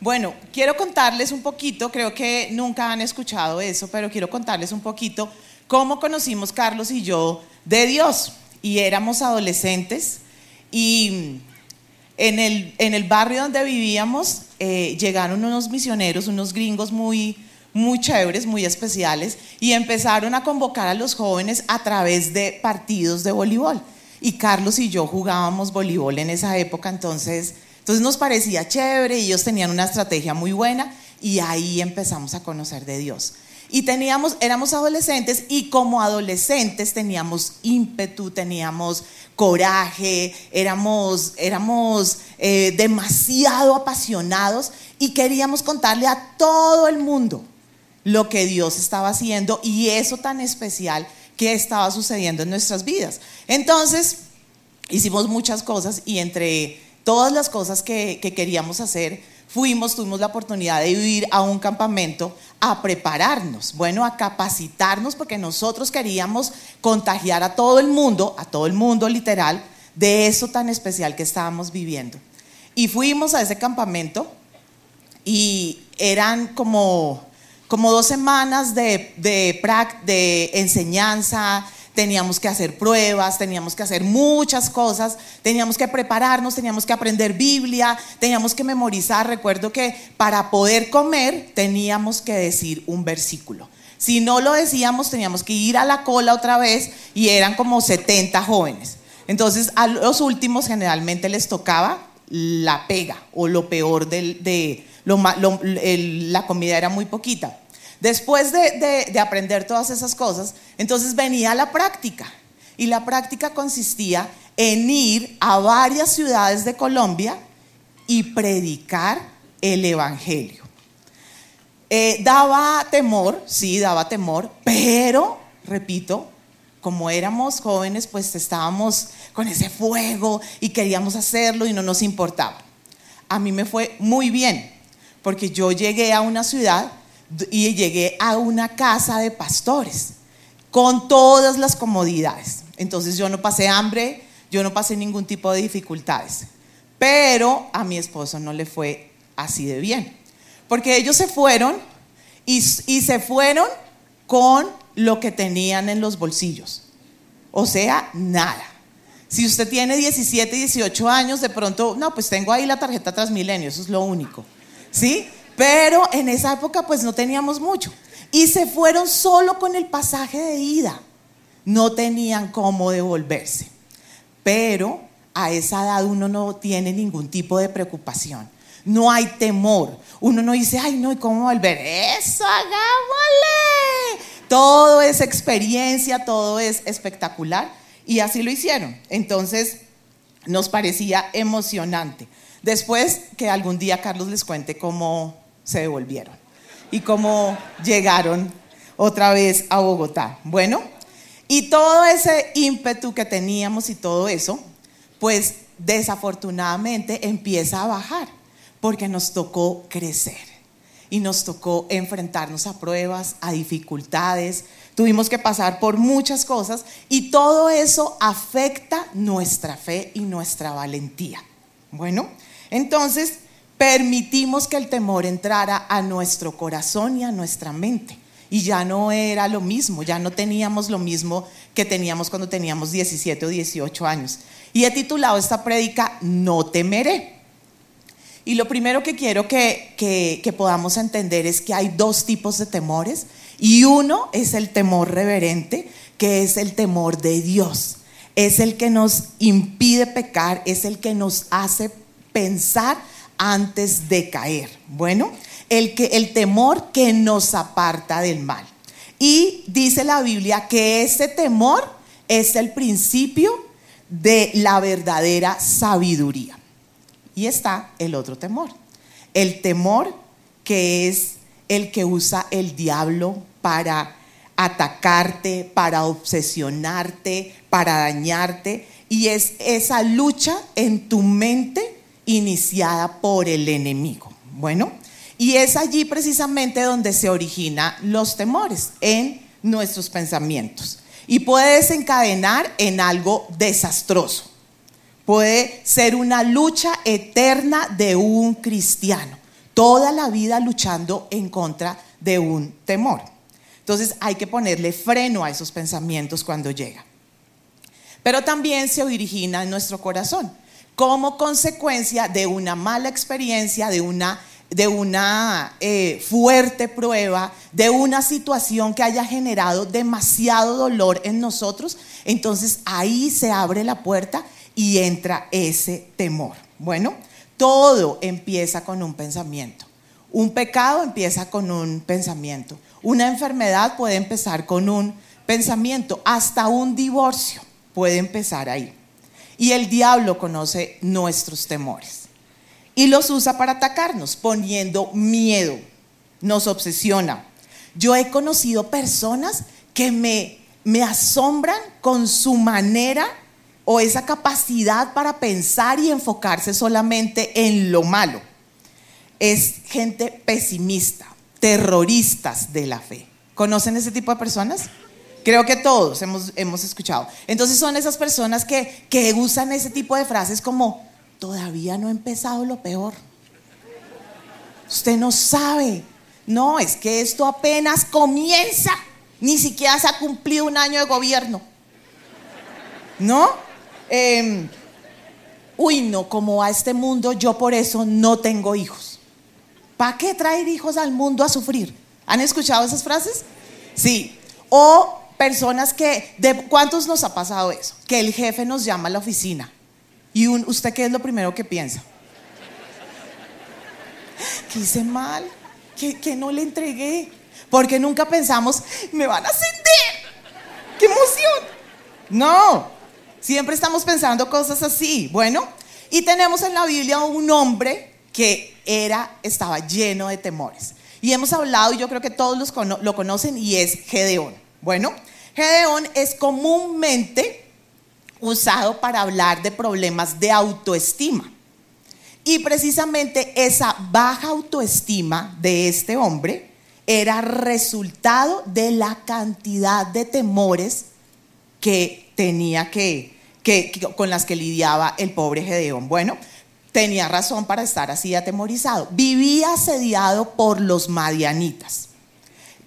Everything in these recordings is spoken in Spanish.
Bueno, quiero contarles un poquito, creo que nunca han escuchado eso, pero quiero contarles un poquito cómo conocimos Carlos y yo de Dios. Y éramos adolescentes y en el, en el barrio donde vivíamos eh, llegaron unos misioneros, unos gringos muy, muy chéveres, muy especiales, y empezaron a convocar a los jóvenes a través de partidos de voleibol. Y Carlos y yo jugábamos voleibol en esa época, entonces entonces nos parecía chévere, ellos tenían una estrategia muy buena y ahí empezamos a conocer de Dios. Y teníamos, éramos adolescentes y como adolescentes teníamos ímpetu, teníamos coraje, éramos, éramos eh, demasiado apasionados y queríamos contarle a todo el mundo lo que Dios estaba haciendo y eso tan especial que estaba sucediendo en nuestras vidas. Entonces, hicimos muchas cosas y entre todas las cosas que, queríamos hacer, fuimos, tuvimos la oportunidad de ir a un campamento a prepararnos, bueno, a capacitarnos, porque nosotros queríamos contagiar a todo el mundo, a todo el mundo literal, de eso tan especial que estábamos viviendo. Y fuimos a ese campamento y eran como, como dos semanas de, de, de enseñanza, teníamos que hacer pruebas, teníamos que hacer muchas cosas, teníamos que prepararnos, teníamos que aprender Biblia, teníamos que memorizar. Recuerdo que para poder comer teníamos que decir un versículo. Si no lo decíamos, teníamos que ir a la cola otra vez y eran como 70 jóvenes. Entonces, a los últimos generalmente les tocaba la pega o lo peor de, la comida era muy poquita. Después de, aprender todas esas cosas, entonces venía la práctica. Y la práctica consistía en ir a varias ciudades de Colombia y predicar el Evangelio. Eh, daba temor, sí, daba temor, pero, repito, como éramos jóvenes, pues estábamos con ese fuego y queríamos hacerlo y no nos importaba. A mí me fue muy bien, porque yo llegué a una ciudad y llegué a una casa de pastores con todas las comodidades. Entonces yo no pasé hambre, yo no pasé ningún tipo de dificultades. Pero a mi esposo no le fue así de bien. Porque ellos se fueron y, se fueron con lo que tenían en los bolsillos. O sea, nada. Si usted tiene 17, 18 años, de pronto, no, pues tengo ahí la tarjeta Transmilenio, eso es lo único. ¿Sí? Pero en esa época pues no teníamos mucho. Y se fueron solo con el pasaje de ida. No tenían cómo devolverse. Pero a esa edad uno no tiene ningún tipo de preocupación. No hay temor. Uno no dice, ay, no, ¿y cómo volver? Eso, hagámosle. Todo es experiencia, todo es espectacular. Y así lo hicieron. Entonces, nos parecía emocionante. Después que algún día Carlos les cuente cómo se devolvieron y cómo llegaron otra vez a Bogotá. Bueno, y todo ese ímpetu que teníamos y todo eso, pues desafortunadamente empieza a bajar porque nos tocó crecer y nos tocó enfrentarnos a pruebas, a dificultades, tuvimos que pasar por muchas cosas y todo eso afecta nuestra fe y nuestra valentía. Bueno, entonces permitimos que el temor entrara a nuestro corazón y a nuestra mente. Y ya no era lo mismo, ya no teníamos lo mismo que teníamos cuando teníamos 17 o 18 años. Y he titulado esta prédica No temeré. Y lo primero que quiero que, que, podamos entender es que hay dos tipos de temores. Y uno es el temor reverente, que es el temor de Dios. Es el que nos impide pecar, es el que nos hace pensar antes de caer. Bueno, el, que, el temor que nos aparta del mal. Y dice la Biblia que ese temor es el principio de la verdadera sabiduría. Y está el otro temor. El temor que es el que usa el diablo para atacarte, para obsesionarte, para dañarte. Y es esa lucha en tu mente iniciada por el enemigo. Bueno, y es allí precisamente donde se originan los temores, en nuestros pensamientos. Y puede desencadenar en algo desastroso. Puede ser una lucha eterna de un cristiano. toda la vida luchando en contra de un temor. Entonces hay que ponerle freno a esos pensamientos cuando llega. Pero también se origina en nuestro corazón como consecuencia de una mala experiencia, de una, de una eh, fuerte prueba, de una situación que haya generado demasiado dolor en nosotros. Entonces ahí se abre la puerta y entra ese temor. Bueno, todo empieza con un pensamiento. Un pecado empieza con un pensamiento. Una enfermedad puede empezar con un pensamiento. Hasta un divorcio puede empezar ahí. Y el diablo conoce nuestros temores. Y los usa para atacarnos, poniendo miedo. Nos obsesiona. Yo he conocido personas que me, me asombran con su manera o esa capacidad para pensar y enfocarse solamente en lo malo. Es gente pesimista, terroristas de la fe. ¿Conocen ese tipo de personas? Creo que todos hemos, hemos escuchado. Entonces son esas personas que, que usan ese tipo de frases como, todavía no ha empezado lo peor. Usted no sabe. No, es que esto apenas comienza. Ni siquiera se ha cumplido un año de gobierno. ¿No? Em, uy, no, como va este mundo, yo por eso no tengo hijos. ¿Para qué traer hijos al mundo a sufrir? ¿Han escuchado esas frases? Sí. O personas que, de, ¿cuántos nos ha pasado eso? Que el jefe nos llama a la oficina. ¿Y usted qué es lo primero que piensa? ¿Qué hice mal? ¿Qué, ¿Qué, no le entregué? Porque nunca pensamos, me van a ascender. ¡Qué emoción! No, Siempre estamos pensando cosas así. Bueno, y tenemos en la Biblia un hombre que era, estaba lleno de temores. Y hemos hablado, y yo creo que todos los lo conocen, y es Gedeón. Bueno, Gedeón es comúnmente usado para hablar de problemas de autoestima. Y precisamente esa baja autoestima de este hombre era resultado de la cantidad de temores que tenía que, con las que lidiaba el pobre Gedeón. Bueno, tenía razón para estar así atemorizado. Vivía asediado por los madianitas,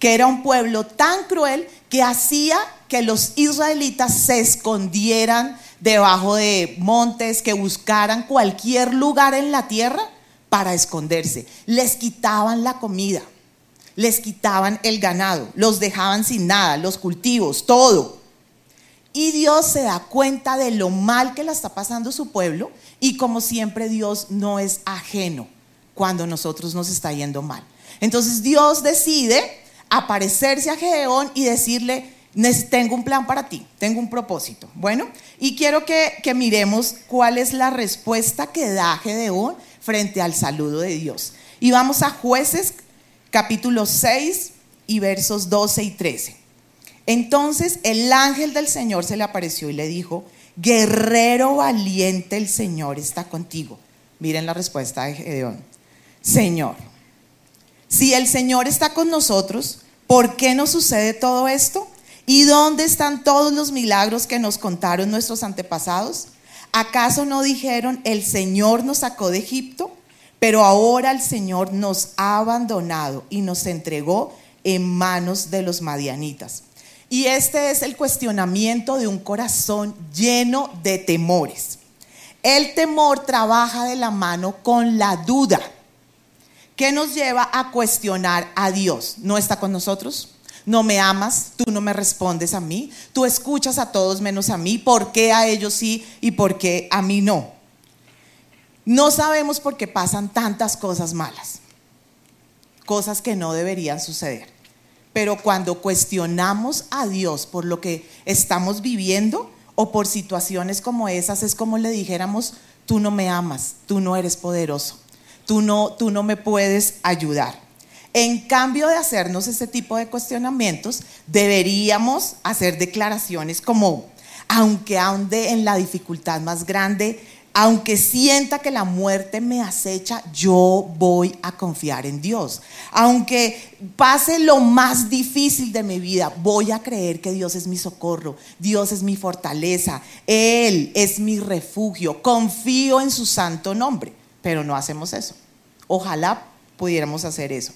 que era un pueblo tan cruel que hacía que los israelitas se escondieran debajo de montes, que buscaran cualquier lugar en la tierra para esconderse. Les quitaban la comida, les quitaban el ganado, los dejaban sin nada, los cultivos, todo. Y Dios se da cuenta de lo mal que la está pasando su pueblo y como siempre Dios no es ajeno cuando nosotros nos está yendo mal. Entonces Dios decide aparecerse a Gedeón y decirle, tengo un plan para ti, tengo un propósito. Bueno, y quiero que, miremos cuál es la respuesta que da Gedeón frente al saludo de Dios. Y vamos a jueces capítulo 6 y versos 12 y 13. Entonces el ángel del Señor se le apareció y le dijo, guerrero valiente el Señor está contigo. Miren la respuesta de Gedeón. Señor, si el Señor está con nosotros, ¿por qué nos sucede todo esto? ¿Y dónde están todos los milagros que nos contaron nuestros antepasados? ¿Acaso no dijeron, el Señor nos sacó de Egipto? Pero ahora el Señor nos ha abandonado y nos entregó en manos de los madianitas. Y este es el cuestionamiento de un corazón lleno de temores. El temor trabaja de la mano con la duda, que nos lleva a cuestionar a Dios. ¿No está con nosotros? ¿No me amas? ¿Tú no me respondes a mí? ¿Tú escuchas a todos menos a mí? ¿Por qué a ellos sí y por qué a mí no? No sabemos por qué pasan tantas cosas malas, cosas que no deberían suceder. Pero cuando cuestionamos a Dios por lo que estamos viviendo o por situaciones como esas, es como le dijéramos, tú no me amas, tú no eres poderoso, tú no, tú no me puedes ayudar. En cambio de hacernos ese tipo de cuestionamientos, deberíamos hacer declaraciones como, aunque ande en la dificultad más grande, aunque sienta que la muerte me acecha, yo voy a confiar en Dios. Aunque pase lo más difícil de mi vida, voy a creer que Dios es mi socorro, Dios es mi fortaleza, Él es mi refugio, confío en su santo nombre. Pero no hacemos eso. Ojalá pudiéramos hacer eso.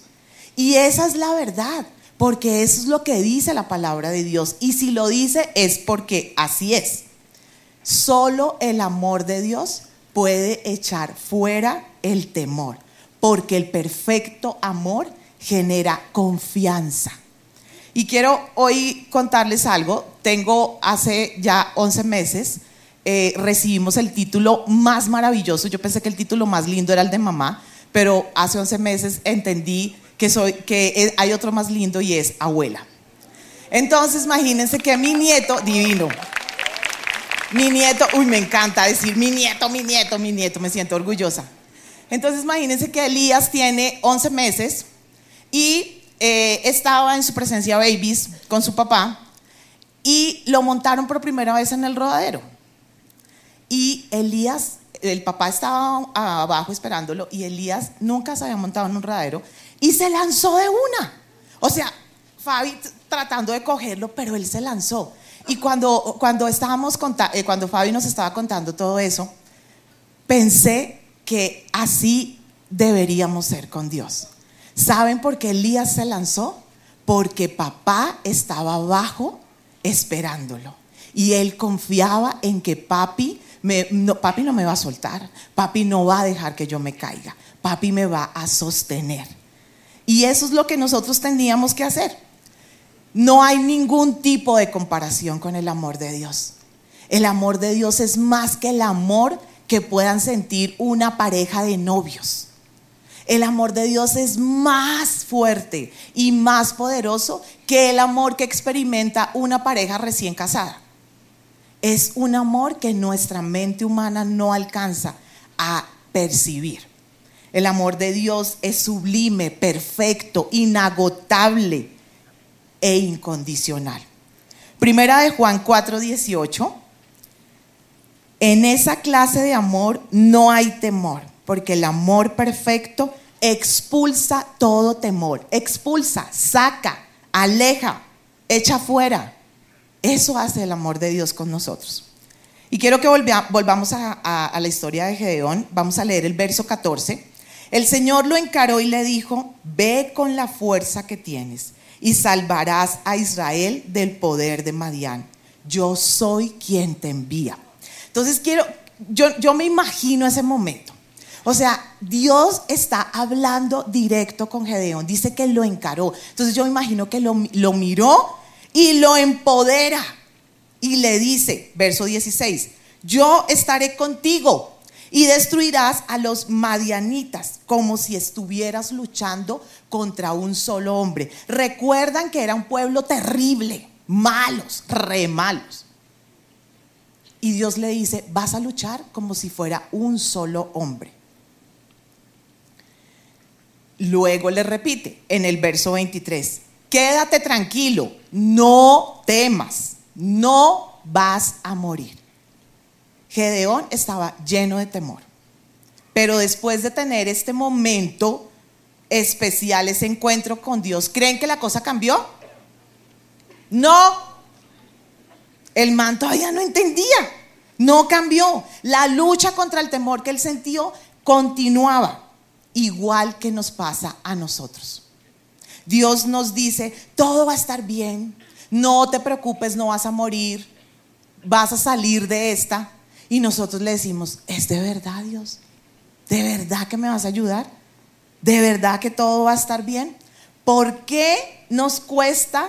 Y esa es la verdad, porque eso es lo que dice la palabra de Dios. Y si lo dice es porque así es. Solo el amor de Dios puede echar fuera el temor, porque el perfecto amor genera confianza. Y quiero hoy contarles algo. Tengo hace ya 11 meses, eh, recibimos el título más maravilloso. Yo pensé que el título más lindo era el de mamá, pero hace 11 meses entendí que, soy, que hay otro más lindo y es abuela. Entonces imagínense que mi nieto, divino, mi nieto, uy, me encanta decir mi nieto, mi nieto, mi nieto, me siento orgullosa. Entonces imagínense que Elías tiene 11 meses y eh, estaba en su presencia babies con su papá y lo montaron por primera vez en el rodadero. Y Elías, el papá estaba abajo esperándolo y Elías nunca se había montado en un rodadero y se lanzó de una. O sea, Fabi tratando de cogerlo, pero él se lanzó. Y cuando, cuando, estábamos eh, cuando Fabi nos estaba contando todo eso, pensé que así deberíamos ser con Dios. ¿Saben por qué Elías se lanzó? Porque papá estaba abajo esperándolo. Y él confiaba en que papi, papi no me va a soltar, papi no va a dejar que yo me caiga, papi me va a sostener. Y eso es lo que nosotros tendríamos que hacer. No hay ningún tipo de comparación con el amor de Dios. El amor de Dios es más que el amor que puedan sentir una pareja de novios. El amor de Dios es más fuerte y más poderoso que el amor que experimenta una pareja recién casada. Es un amor que nuestra mente humana no alcanza a percibir. El amor de Dios es sublime, perfecto, inagotable e incondicional. Primera de Juan 4:18. En esa clase de amor no hay temor porque el amor perfecto expulsa todo temor, expulsa, saca, aleja, echa fuera. Eso hace el amor de Dios con nosotros. Y quiero que volvamos a, la historia de Gedeón. Vamos a leer el verso 14. El Señor lo encaró y le dijo, ve con la fuerza que tienes y salvarás a Israel del poder de Madián. Yo soy quien te envía. Entonces quiero, yo, me imagino ese momento. O sea, Dios está hablando directo con Gedeón. Dice que lo encaró. Entonces yo me imagino que lo, miró y lo empodera. Y le dice, verso 16, yo estaré contigo y destruirás a los madianitas como si estuvieras luchando contra un solo hombre. Recuerdan que era un pueblo terrible, malos, re malos. Y Dios le dice, vas a luchar como si fuera un solo hombre. Luego le repite en el verso 23, quédate tranquilo, no temas, no vas a morir. Gedeón estaba lleno de temor, pero después de tener este momento especial, ese encuentro con Dios, ¿creen que la cosa cambió? No, el man todavía no entendía, no cambió. La lucha contra el temor que él sintió continuaba igual que nos pasa a nosotros. Dios nos dice, todo va a estar bien, no te preocupes, no vas a morir, vas a salir de esta. Y nosotros le decimos, ¿es de verdad Dios? ¿De verdad que me vas a ayudar? ¿De verdad que todo va a estar bien? ¿Por qué nos cuesta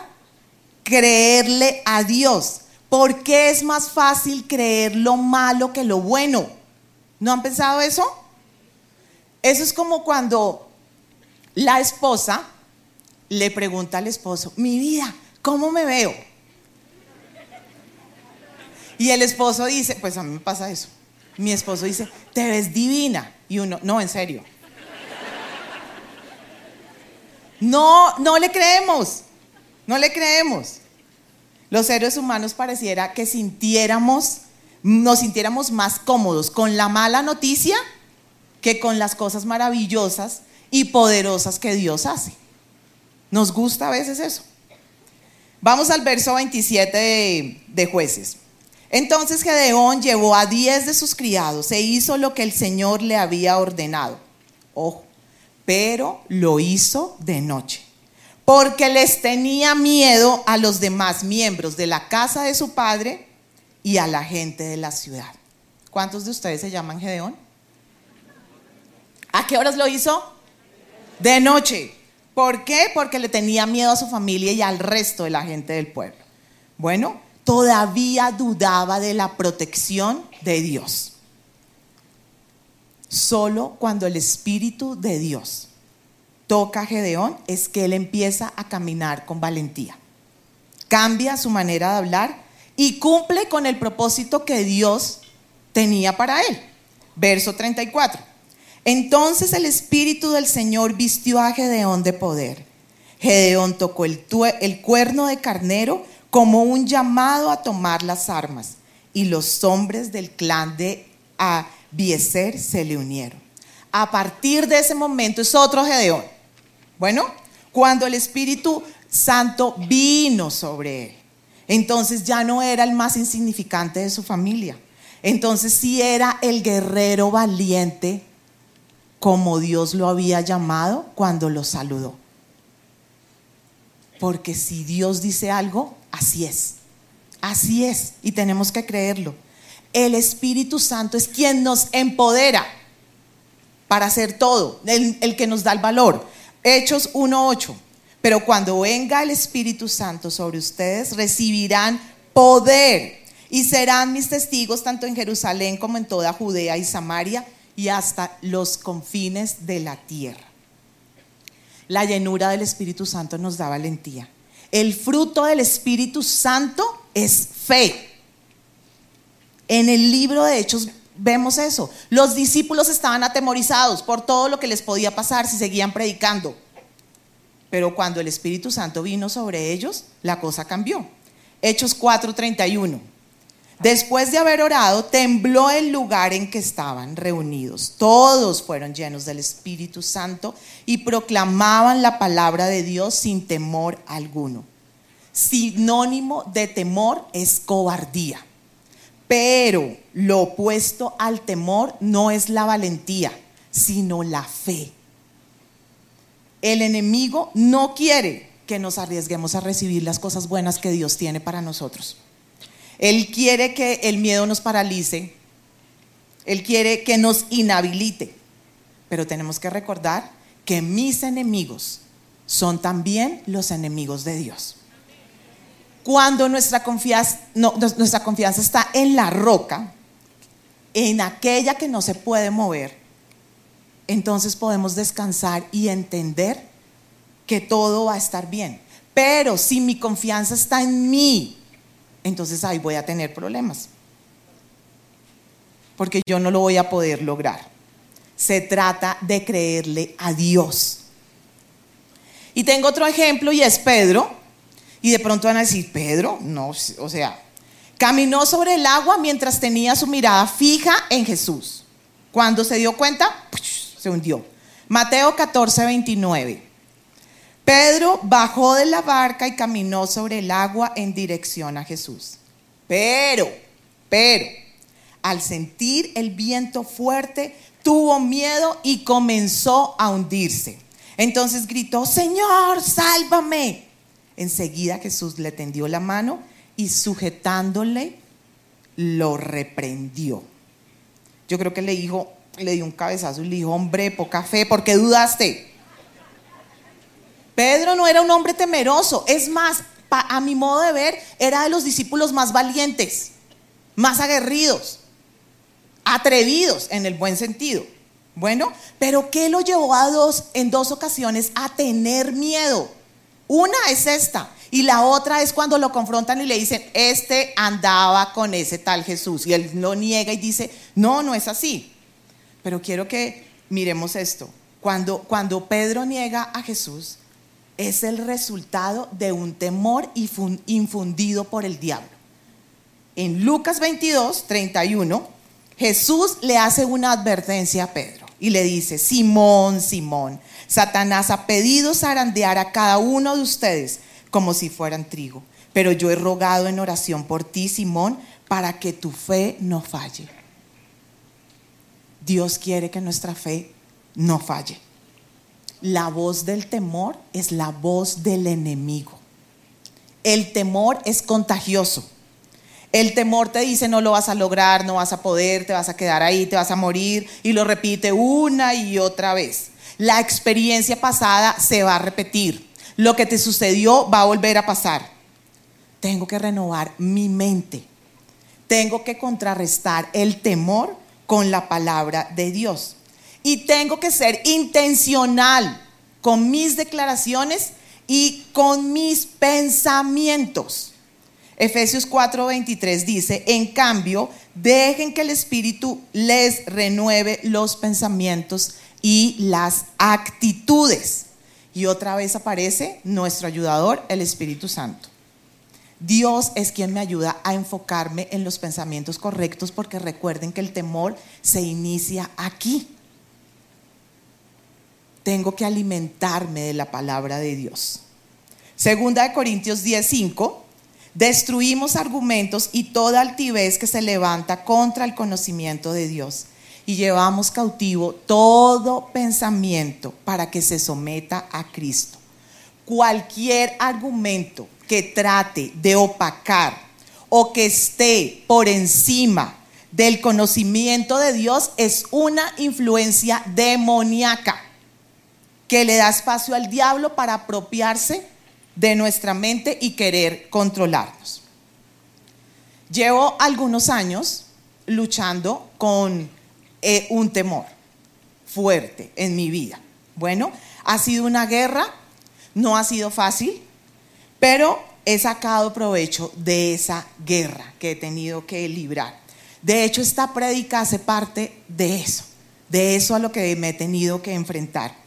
creerle a Dios? ¿Por qué es más fácil creer lo malo que lo bueno? ¿No han pensado eso? Eso es como cuando la esposa le pregunta al esposo, mi vida, ¿cómo me veo? Y el esposo dice, pues a mí me pasa eso. Mi esposo dice, te ves divina. Y uno, no, en serio. No, no le creemos. No le creemos. Los seres humanos pareciera que sintiéramos, nos sintiéramos más cómodos con la mala noticia que con las cosas maravillosas y poderosas que Dios hace. Nos gusta a veces eso. Vamos al verso 27 de, jueces. Entonces Gedeón llevó a diez de sus criados e hizo lo que el Señor le había ordenado. Ojo, pero lo hizo de noche, porque les tenía miedo a los demás miembros de la casa de su padre y a la gente de la ciudad. ¿Cuántos de ustedes se llaman Gedeón? ¿A qué horas lo hizo? De noche. ¿Por qué? Porque le tenía miedo a su familia y al resto de la gente del pueblo. Bueno, todavía dudaba de la protección de Dios. Solo cuando el Espíritu de Dios toca a Gedeón es que él empieza a caminar con valentía. Cambia su manera de hablar y cumple con el propósito que Dios tenía para él. Verso 34. Entonces el Espíritu del Señor vistió a Gedeón de poder. Gedeón tocó el, cuerno de carnero como un llamado a tomar las armas, y los hombres del clan de Abieser se le unieron. A partir de ese momento es otro Gedeón. Bueno, cuando el Espíritu Santo vino sobre él, entonces ya no era el más insignificante de su familia. Entonces sí era el guerrero valiente como Dios lo había llamado cuando lo saludó. Porque si Dios dice algo, así es. Así es. Y tenemos que creerlo. El Espíritu Santo es quien nos empodera para hacer todo, el, que nos da el valor. Hechos 1.8. Pero cuando venga el Espíritu Santo sobre ustedes, recibirán poder y serán mis testigos tanto en Jerusalén como en toda Judea y Samaria y hasta los confines de la tierra. La llenura del Espíritu Santo nos da valentía. El fruto del Espíritu Santo es fe. En el libro de Hechos vemos eso. Los discípulos estaban atemorizados por todo lo que les podía pasar si seguían predicando. Pero cuando el Espíritu Santo vino sobre ellos, la cosa cambió. Hechos 4:31. Después de haber orado, tembló el lugar en que estaban reunidos. Todos fueron llenos del Espíritu Santo y proclamaban la palabra de Dios sin temor alguno. Sinónimo de temor es cobardía. Pero lo opuesto al temor no es la valentía, sino la fe. El enemigo no quiere que nos arriesguemos a recibir las cosas buenas que Dios tiene para nosotros. Él quiere que el miedo nos paralice. Él quiere que nos inhabilite. Pero tenemos que recordar que mis enemigos son también los enemigos de Dios. Cuando nuestra confianza, nuestra confianza está en la roca, en aquella que no se puede mover, entonces podemos descansar y entender que todo va a estar bien. Pero si mi confianza está en mí, entonces ahí voy a tener problemas. Porque yo no lo voy a poder lograr. Se trata de creerle a Dios. Y tengo otro ejemplo y es Pedro. Y de pronto van a decir, Pedro, no, o sea, caminó sobre el agua mientras tenía su mirada fija en Jesús. Cuando se dio cuenta, se hundió. Mateo 14, 29. Pedro bajó de la barca y caminó sobre el agua en dirección a Jesús. Pero, pero, al sentir el viento fuerte, tuvo miedo y comenzó a hundirse. Entonces gritó, Señor, sálvame. Enseguida Jesús le tendió la mano y sujetándole, lo reprendió. Yo creo que le dijo, le dio un cabezazo y le dijo, hombre, poca fe, ¿por qué dudaste? Pedro no era un hombre temeroso, es más, a mi modo de ver, era de los discípulos más valientes, más aguerridos, atrevidos en el buen sentido. Bueno, pero ¿qué lo llevó a dos en dos ocasiones a tener miedo? Una es esta y la otra es cuando lo confrontan y le dicen, "Este andaba con ese tal Jesús." Y él lo niega y dice, "No, no es así." Pero quiero que miremos esto. Cuando cuando Pedro niega a Jesús, es el resultado de un temor infundido por el diablo. En Lucas 22, 31, Jesús le hace una advertencia a Pedro y le dice, Simón, Simón, Satanás ha pedido zarandear a cada uno de ustedes como si fueran trigo, pero yo he rogado en oración por ti, Simón, para que tu fe no falle. Dios quiere que nuestra fe no falle. La voz del temor es la voz del enemigo. El temor es contagioso. El temor te dice no lo vas a lograr, no vas a poder, te vas a quedar ahí, te vas a morir y lo repite una y otra vez. La experiencia pasada se va a repetir. Lo que te sucedió va a volver a pasar. Tengo que renovar mi mente. Tengo que contrarrestar el temor con la palabra de Dios. Y tengo que ser intencional con mis declaraciones y con mis pensamientos. Efesios 4:23 dice, en cambio, dejen que el Espíritu les renueve los pensamientos y las actitudes. Y otra vez aparece nuestro ayudador, el Espíritu Santo. Dios es quien me ayuda a enfocarme en los pensamientos correctos porque recuerden que el temor se inicia aquí. Tengo que alimentarme de la palabra de Dios. Segunda de Corintios 10:5 Destruimos argumentos y toda altivez que se levanta contra el conocimiento de Dios y llevamos cautivo todo pensamiento para que se someta a Cristo. Cualquier argumento que trate de opacar o que esté por encima del conocimiento de Dios es una influencia demoníaca que le da espacio al diablo para apropiarse de nuestra mente y querer controlarnos. Llevo algunos años luchando con eh, un temor fuerte en mi vida. Bueno, ha sido una guerra, no ha sido fácil, pero he sacado provecho de esa guerra que he tenido que librar. De hecho, esta prédica hace parte de eso, de eso a lo que me he tenido que enfrentar.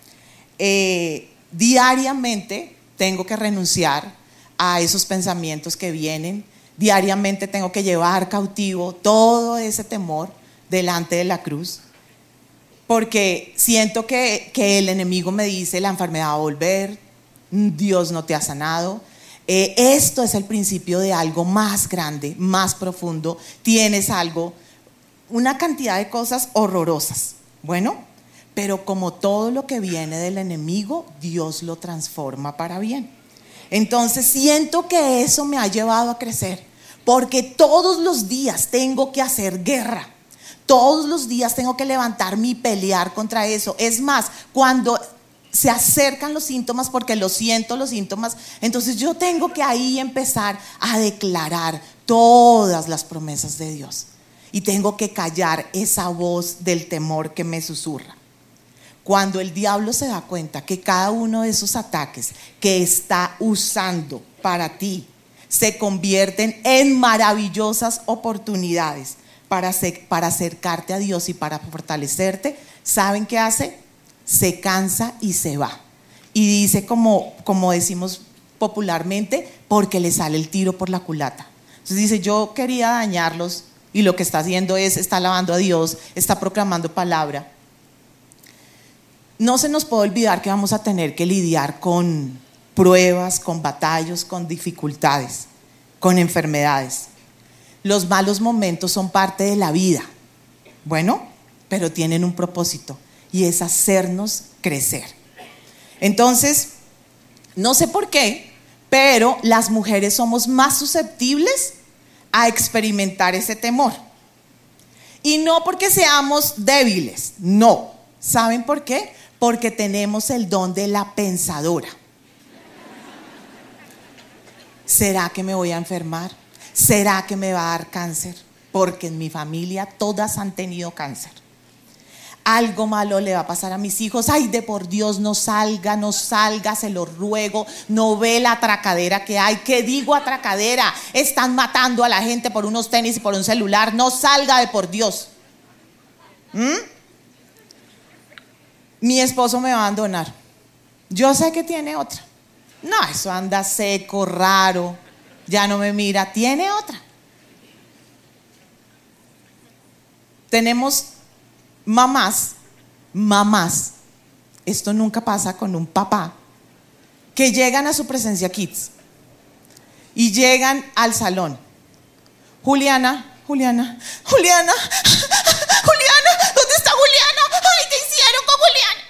Eh, diariamente tengo que renunciar a esos pensamientos que vienen. Diariamente tengo que llevar cautivo todo ese temor delante de la cruz. Porque siento que, el enemigo me dice, la enfermedad va a volver, Dios no te ha sanado. Eh, esto es el principio de algo más grande, más profundo. Tienes algo, una cantidad de cosas horrorosas. Bueno, pero como todo lo que viene del enemigo, Dios lo transforma para bien. Entonces siento que eso me ha llevado a crecer, porque todos los días tengo que hacer guerra. Todos los días tengo que levantarme y pelear contra eso. Es más, cuando se acercan los síntomas, porque lo siento los síntomas, entonces yo tengo que ahí empezar a declarar todas las promesas de Dios. Y tengo que callar esa voz del temor que me susurra. Cuando el diablo se da cuenta que cada uno de esos ataques que está usando para ti se convierten en maravillosas oportunidades para, acercarte a Dios y para fortalecerte, ¿saben qué hace? Se cansa y se va. Y dice como, como decimos popularmente, porque le sale el tiro por la culata. Entonces dice, yo quería dañarlos y lo que está haciendo es, está alabando a Dios, está proclamando palabra no se nos puede olvidar que vamos a tener que lidiar con pruebas, con batallos, con dificultades, con enfermedades. Los malos momentos son parte de la vida, bueno, pero tienen un propósito y es hacernos crecer. Entonces, no sé por qué, pero las mujeres somos más susceptibles a experimentar ese temor. Y no porque seamos débiles, no. ¿Saben por qué? Porque tenemos el don de la pensadora. ¿Será que me voy a enfermar? ¿Será que me va a dar cáncer? Porque en mi familia todas han tenido cáncer. Algo malo le va a pasar a mis hijos. Ay, de por Dios, no salga, no salga, se lo ruego. No ve la atracadera que hay. ¿Qué digo atracadera? Están matando a la gente por unos tenis y por un celular. No salga de por Dios. ¿Mm? Mi esposo me va a abandonar. Yo sé que tiene otra. No, eso anda seco, raro, ya no me mira, tiene otra. Tenemos mamás, mamás, esto nunca pasa con un papá, que llegan a su presencia kids y llegan al salón. Juliana, Juliana, Juliana, Juliana, ¿dónde está Juliana? Ay, ¿qué hicieron con Juliana?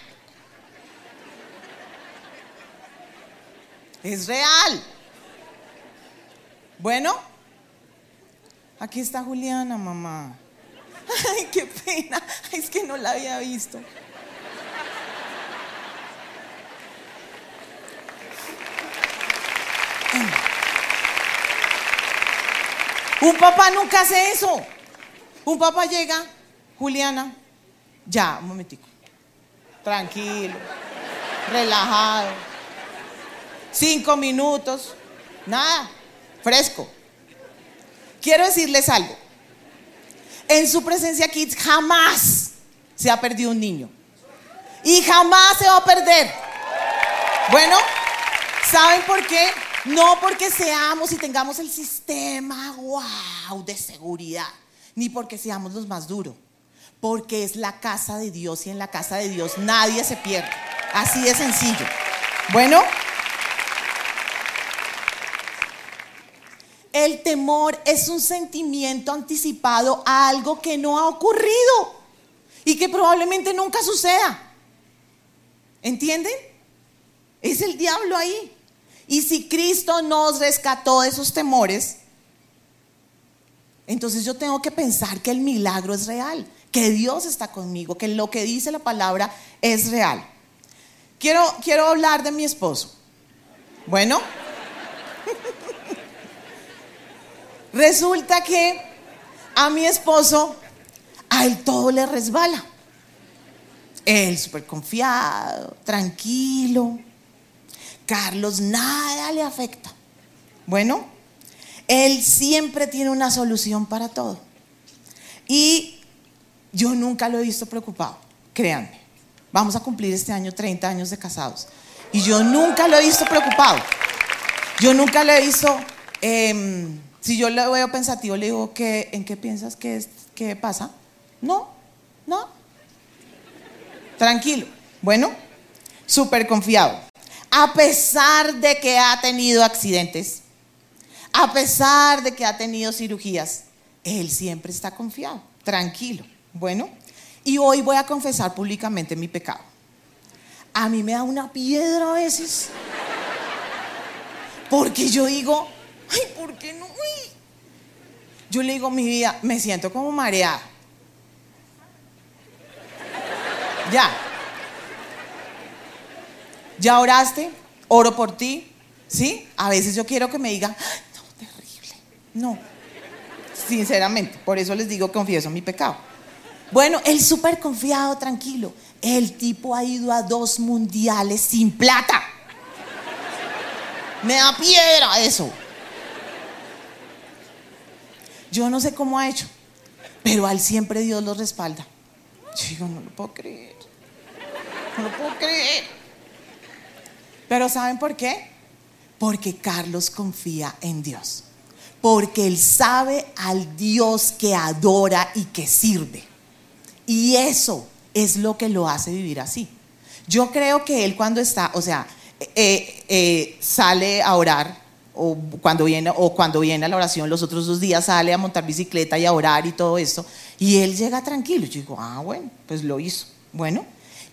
Es real. Bueno, aquí está Juliana, mamá. Ay, qué pena. Es que no la había visto. Un papá nunca hace eso. Un papá llega, Juliana, ya, un momentico. Tranquilo, relajado. Cinco minutos, nada, fresco. Quiero decirles algo. En su presencia Kids jamás se ha perdido un niño. Y jamás se va a perder. Bueno, ¿saben por qué? No porque seamos y tengamos el sistema wow de seguridad, ni porque seamos los más duros, porque es la casa de Dios y en la casa de Dios nadie se pierde. Así de sencillo. Bueno, el temor es un sentimiento anticipado a algo que no ha ocurrido y que probablemente nunca suceda. ¿Entienden? Es el diablo ahí. Y si Cristo nos rescató de esos temores, entonces yo tengo que pensar que el milagro es real, que Dios está conmigo, que lo que dice la palabra es real. Quiero, quiero hablar de mi esposo. Bueno, resulta que a mi esposo, a él todo le resbala. Él súper confiado, tranquilo Carlos nada le afecta. Bueno, él siempre tiene una solución para todo. Y yo nunca lo he visto preocupado, créanme. Vamos a cumplir este año 30 años de casados. Y yo nunca lo he visto preocupado. Yo nunca lo he visto, em, si yo lo veo pensativo, le digo, ¿qué, ¿en qué piensas que, que pasa? No, no. Tranquilo. Bueno, súper confiado a pesar de que ha tenido accidentes, a pesar de que ha tenido cirugías, él siempre está confiado, tranquilo. Bueno, y hoy voy a confesar públicamente mi pecado. A mí me da una piedra a veces. Porque yo digo, ay, ¿por qué no? Yo le digo, mi vida, me siento como mareada. Ya, ¿Ya oraste? Oro por ti. ¿Sí? A veces yo quiero que me digan, no, terrible. No. Sinceramente, por eso les digo, confieso mi pecado. Bueno, él súper confiado, tranquilo. El tipo ha ido a dos mundiales sin plata. Me da piedra eso. Yo no sé cómo ha hecho, pero al siempre Dios lo respalda. Yo digo, no lo puedo creer. No lo puedo creer. Pero ¿saben por qué? Porque Carlos confía en Dios. Porque él sabe al Dios que adora y que sirve. Y eso es lo que lo hace vivir así. Yo creo que él cuando está, o sea, eh, eh, sale a orar, o cuando, viene, o cuando viene a la oración los otros dos días sale a montar bicicleta y a orar y todo esto, y él llega tranquilo. Yo digo, ah, bueno, pues lo hizo. Bueno,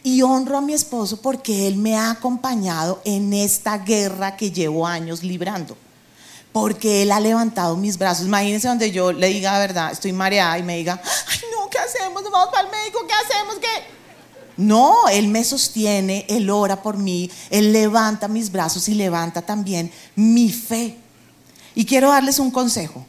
y honro a mi esposo porque él me ha acompañado en esta guerra que llevo años librando. Porque él ha levantado mis brazos. Imagínense donde yo le diga la verdad, estoy mareada y me diga, ay no, ¿qué hacemos? Vamos para el médico, ¿qué hacemos? ¿Qué? No, Él me sostiene, Él ora por mí, Él levanta mis brazos y levanta también mi fe. Y quiero darles un consejo.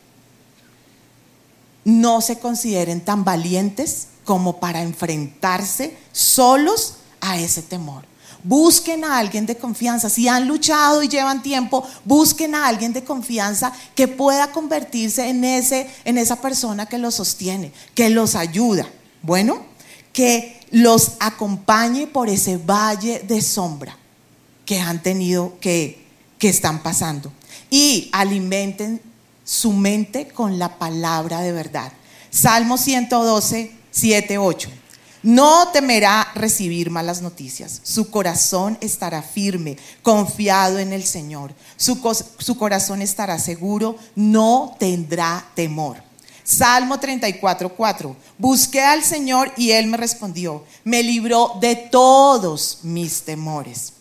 No se consideren tan valientes como para enfrentarse solos a ese temor. Busquen a alguien de confianza. Si han luchado y llevan tiempo, busquen a alguien de confianza que pueda convertirse en, ese, en esa persona que los sostiene, que los ayuda. Bueno, que los acompañe por ese valle de sombra que han tenido, que, que están pasando. Y alimenten su mente con la palabra de verdad. Salmo 112, 7, 8. No temerá recibir malas noticias. Su corazón estará firme, confiado en el Señor. Su, su, corazón estará seguro, no tendrá temor. Salmo 34, 4. Busqué al Señor y Él me respondió. Me libró de todos mis temores.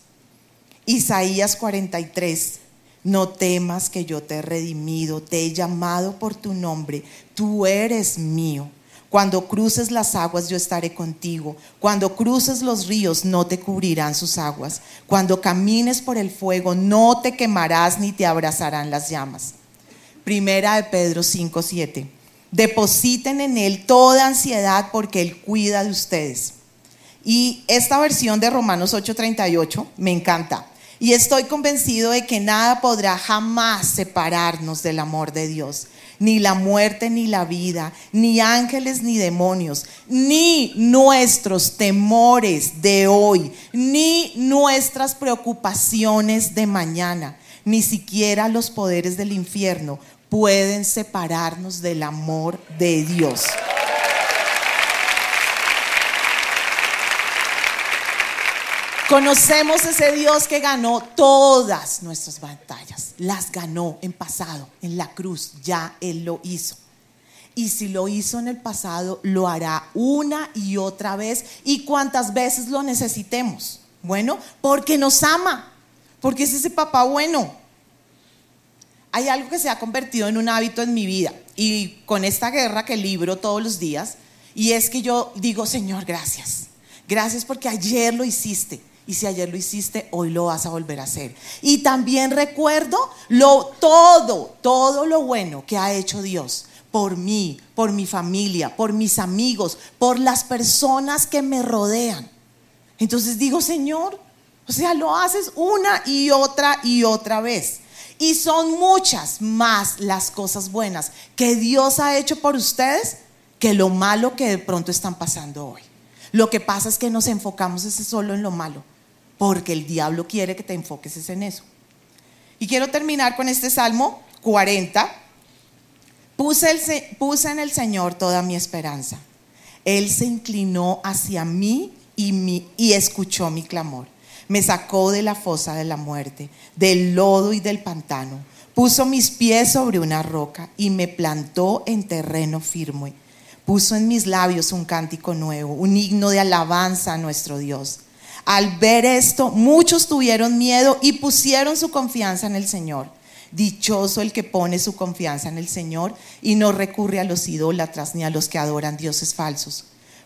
Isaías 43. No temas que yo te he redimido, te he llamado por tu nombre, tú eres mío. Cuando cruces las aguas yo estaré contigo. Cuando cruces los ríos no te cubrirán sus aguas. Cuando camines por el fuego no te quemarás ni te abrazarán las llamas. Primera de Pedro 5:7. Depositen en él toda ansiedad porque él cuida de ustedes. Y esta versión de Romanos 8:38 me encanta. Y estoy convencido de que nada podrá jamás separarnos del amor de Dios. Ni la muerte ni la vida, ni ángeles ni demonios, ni nuestros temores de hoy, ni nuestras preocupaciones de mañana, ni siquiera los poderes del infierno pueden separarnos del amor de Dios. Conocemos ese Dios que ganó todas nuestras batallas. Las ganó en pasado, en la cruz. Ya Él lo hizo. Y si lo hizo en el pasado, lo hará una y otra vez y cuantas veces lo necesitemos. Bueno, porque nos ama, porque es ese papá bueno. Hay algo que se ha convertido en un hábito en mi vida y con esta guerra que libro todos los días, y es que yo digo, Señor, gracias. Gracias porque ayer lo hiciste y si ayer lo hiciste, hoy lo vas a volver a hacer. Y también recuerdo lo todo, todo lo bueno que ha hecho Dios por mí, por mi familia, por mis amigos, por las personas que me rodean. Entonces digo, Señor, o sea, lo haces una y otra y otra vez. Y son muchas más las cosas buenas que Dios ha hecho por ustedes que lo malo que de pronto están pasando hoy. Lo que pasa es que nos enfocamos ese solo en lo malo porque el diablo quiere que te enfoques en eso. Y quiero terminar con este Salmo 40. Puse, puse en el Señor toda mi esperanza. Él se inclinó hacia mí y, y escuchó mi clamor. Me sacó de la fosa de la muerte, del lodo y del pantano. Puso mis pies sobre una roca y me plantó en terreno firme. Puso en mis labios un cántico nuevo, un himno de alabanza a nuestro Dios. Al ver esto, muchos tuvieron miedo y pusieron su confianza en el Señor. Dichoso el que pone su confianza en el Señor y no recurre a los idólatras ni a los que adoran dioses falsos.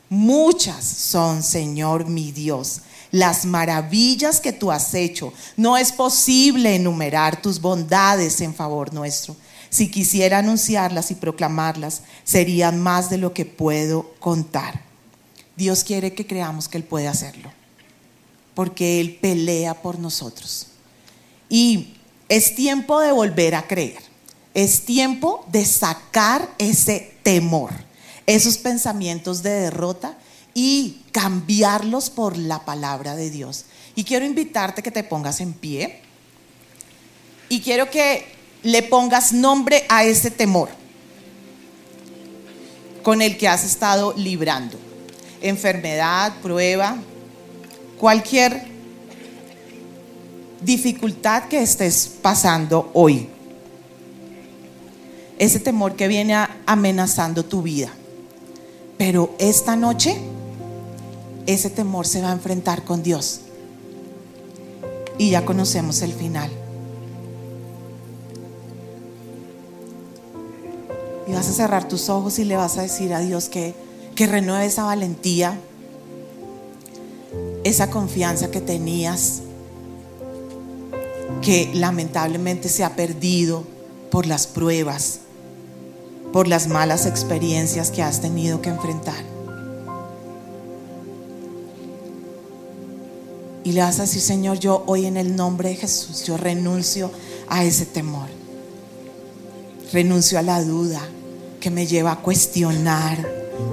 Muchas son, Señor mi Dios, las maravillas que tú has hecho. No es posible enumerar tus bondades en favor nuestro. Si quisiera anunciarlas y proclamarlas, serían más de lo que puedo contar. Dios quiere que creamos que Él puede hacerlo porque Él pelea por nosotros. Y es tiempo de volver a creer. Es tiempo de sacar ese temor, esos pensamientos de derrota y cambiarlos por la palabra de Dios. Y quiero invitarte que te pongas en pie y quiero que le pongas nombre a ese temor con el que has estado librando. Enfermedad, prueba, cualquier dificultad que estés pasando hoy. Ese temor que viene amenazando tu vida. Pero esta noche ese temor se va a enfrentar con Dios. Y ya conocemos el final. Y vas a cerrar tus ojos y le vas a decir a Dios que, que renueve esa valentía esa confianza que tenías, que lamentablemente se ha perdido por las pruebas, por las malas experiencias que has tenido que enfrentar. Y le vas a decir, Señor, yo hoy en el nombre de Jesús, yo renuncio a ese temor. Renuncio a la duda que me lleva a cuestionar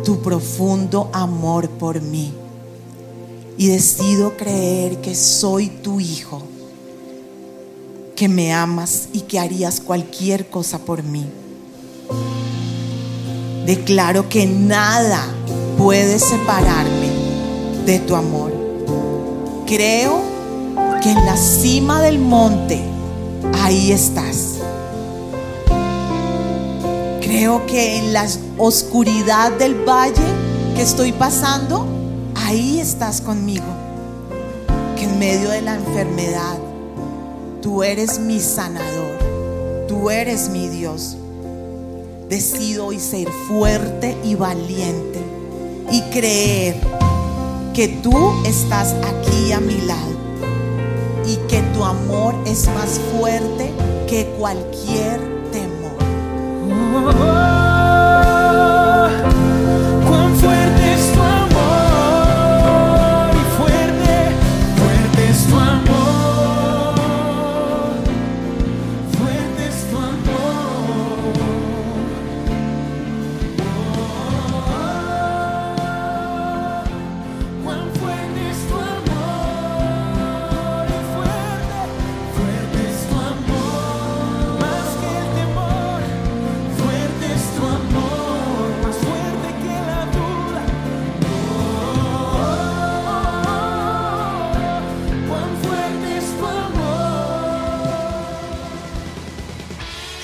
tu profundo amor por mí y decido creer que soy tu hijo, que me amas y que harías cualquier cosa por mí. Declaro que nada puede separarme de tu amor. Creo que en la cima del monte, ahí estás. Creo que en la oscuridad del valle que estoy pasando, ahí estás conmigo. Que en medio de la enfermedad, tú eres mi sanador, tú eres mi Dios. Decido hoy ser fuerte y valiente y creer que tú estás aquí a mi lado y que tu amor es más fuerte que cualquier temor.